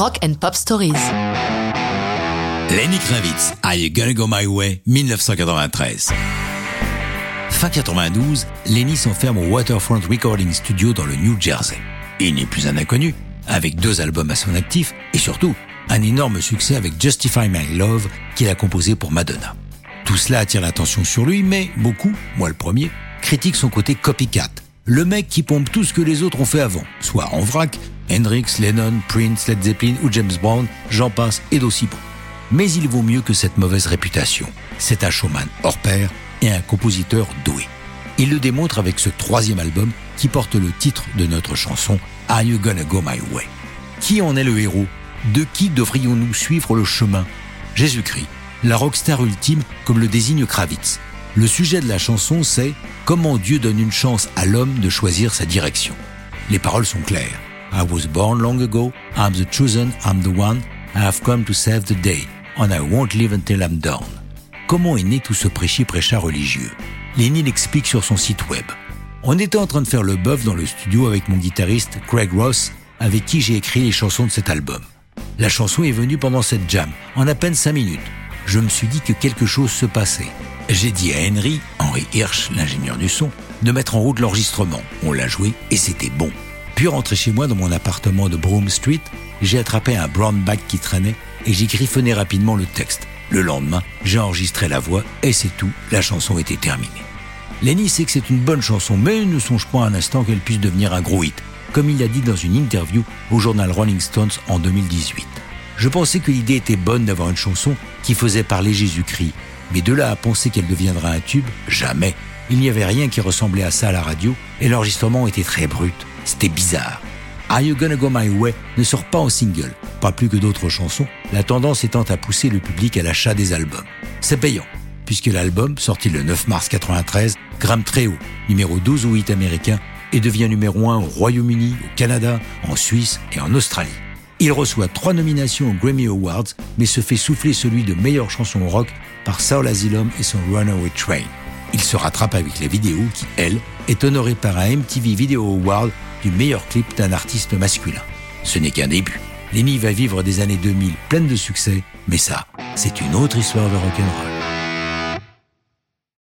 Rock and Pop Stories. Lenny Kravitz, Are You Gonna Go My Way, 1993. Fin 92, Lenny s'enferme au Waterfront Recording Studio dans le New Jersey. Il n'est plus un inconnu, avec deux albums à son actif et surtout un énorme succès avec Justify My Love qu'il a composé pour Madonna. Tout cela attire l'attention sur lui, mais beaucoup, moi le premier, critiquent son côté copycat. Le mec qui pompe tout ce que les autres ont fait avant, soit en vrac, Hendrix, Lennon, Prince, Led Zeppelin ou James Brown, j'en passe et d'aussi bon. Mais il vaut mieux que cette mauvaise réputation. C'est un showman hors pair et un compositeur doué. Il le démontre avec ce troisième album qui porte le titre de notre chanson Are You Gonna Go My Way? Qui en est le héros? De qui devrions-nous suivre le chemin? Jésus-Christ, la rockstar ultime comme le désigne Kravitz. Le sujet de la chanson c'est comment Dieu donne une chance à l'homme de choisir sa direction. Les paroles sont claires. I was born long ago, I'm the chosen, I'm the one, I have come to save the day, and I won't live until I'm done. Comment est né tout ce prêchi-prêcha religieux? Lenny l'explique sur son site web. On était en train de faire le bœuf dans le studio avec mon guitariste Craig Ross, avec qui j'ai écrit les chansons de cet album. La chanson est venue pendant cette jam, en à peine 5 minutes. Je me suis dit que quelque chose se passait. J'ai dit à Henry, Henry Hirsch, l'ingénieur du son, de mettre en route l'enregistrement. On l'a joué et c'était bon. Puis rentré chez moi dans mon appartement de Broome Street, j'ai attrapé un brown bag qui traînait et j'ai griffonné rapidement le texte. Le lendemain, j'ai enregistré la voix et c'est tout, la chanson était terminée. Lenny sait que c'est une bonne chanson, mais ne songe pas un instant qu'elle puisse devenir un gros hit, comme il l'a dit dans une interview au journal Rolling Stones en 2018. Je pensais que l'idée était bonne d'avoir une chanson qui faisait parler Jésus-Christ, mais de là à penser qu'elle deviendra un tube, jamais. Il n'y avait rien qui ressemblait à ça à la radio, et l'enregistrement était très brut. C'était bizarre. Are You Gonna Go My Way ne sort pas en single, pas plus que d'autres chansons, la tendance étant à pousser le public à l'achat des albums. C'est payant, puisque l'album, sorti le 9 mars 93, grimpe très haut, numéro 12 ou 8 américain, et devient numéro 1 au Royaume-Uni, au Canada, en Suisse et en Australie. Il reçoit trois nominations aux Grammy Awards, mais se fait souffler celui de meilleure chanson rock par Soul Asylum et son Runaway Train. Il se rattrape avec la vidéo qui, elle, est honorée par un MTV Video Award du meilleur clip d'un artiste masculin. Ce n'est qu'un début. Lenny va vivre des années 2000 pleines de succès, mais ça, c'est une autre histoire de rock'n'roll.